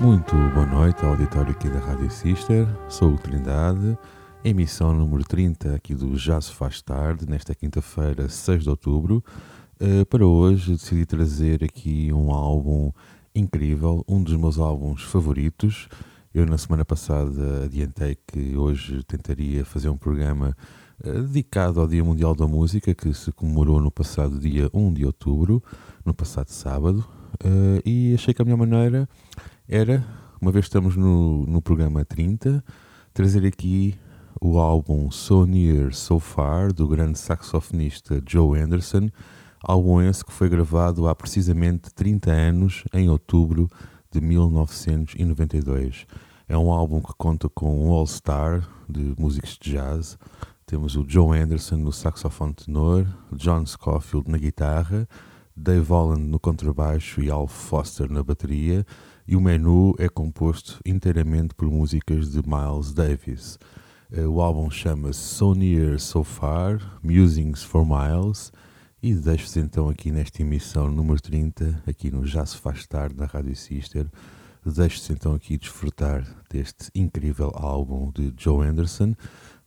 Muito boa noite ao auditório aqui da Rádio Sister. Sou o Trindade, emissão número 30 aqui do Já se faz tarde, nesta quinta-feira, 6 de outubro. Uh, para hoje decidi trazer aqui um álbum incrível, um dos meus álbuns favoritos. Eu na semana passada adiantei que hoje tentaria fazer um programa uh, dedicado ao Dia Mundial da Música, que se comemorou no passado dia 1 de outubro, no passado sábado, uh, e achei que a melhor maneira era, uma vez estamos no, no programa 30, trazer aqui o álbum So Near, So Far, do grande saxofonista Joe Anderson, álbum esse que foi gravado há precisamente 30 anos, em outubro de 1992. É um álbum que conta com um all-star de músicos de jazz. Temos o Joe Anderson no saxofone tenor, John Scofield na guitarra, Dave Holland no contrabaixo e Al Foster na bateria, e o menu é composto inteiramente por músicas de Miles Davis. Eh, o álbum chama-se So Near So Far, Musings for Miles, e deixo-vos então aqui nesta emissão número 30, aqui no Já Se Faz Tarde, na Rádio Sister, deixo-vos então aqui desfrutar deste incrível álbum de Joe Anderson,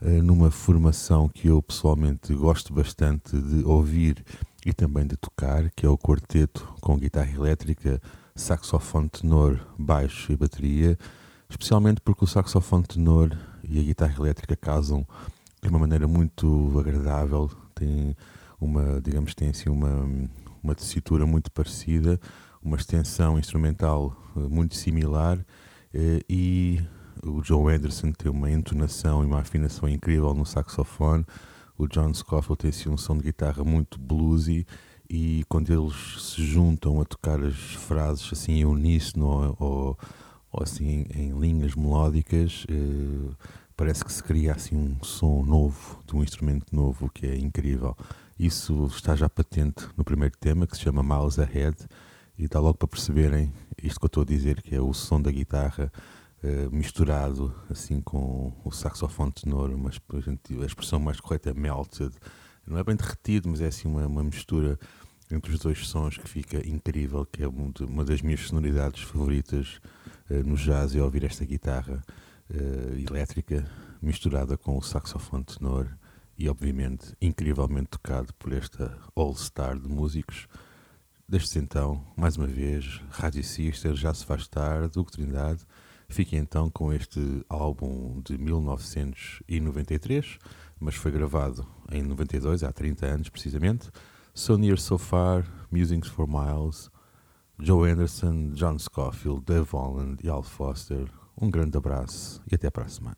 eh, numa formação que eu pessoalmente gosto bastante de ouvir e também de tocar, que é o quarteto com guitarra elétrica, saxofone tenor, baixo e bateria, especialmente porque o saxofone tenor e a guitarra elétrica casam de uma maneira muito agradável, tem uma, digamos, tem assim uma, uma tessitura muito parecida, uma extensão instrumental eh, muito similar eh, e o Joe Anderson tem uma entonação e uma afinação incrível no saxofone, o John Scofield tem assim um som de guitarra muito bluesy e quando eles se juntam a tocar as frases assim em uníssono ou, ou, assim em linhas melódicas, eh, parece que se cria assim um som novo, de um instrumento novo, que é incrível. Isso está já patente no primeiro tema, que se chama Miles Ahead, e dá logo para perceberem isto que eu estou a dizer, que é o som da guitarra eh, misturado assim com o saxofone tenor, mas a, gente, a expressão mais correta é melted. Não é bem derretido, mas é assim uma, uma mistura entre os dois sons que fica incrível, que é uma das minhas sonoridades favoritas uh, no jazz, é ouvir esta guitarra uh, elétrica misturada com o saxofone tenor e obviamente incrivelmente tocado por esta all-star de músicos. Desde então, mais uma vez, Rádio Sister, já se faz tarde, Hugo Trindade. Fiquem então com este álbum de 1993, mas foi gravado em 92, há 30 anos precisamente. So Near So Far, Musings for Miles, Joe Anderson, John Scofield, Dave Holland e Al Foster. Um grande abraço e até para a semana.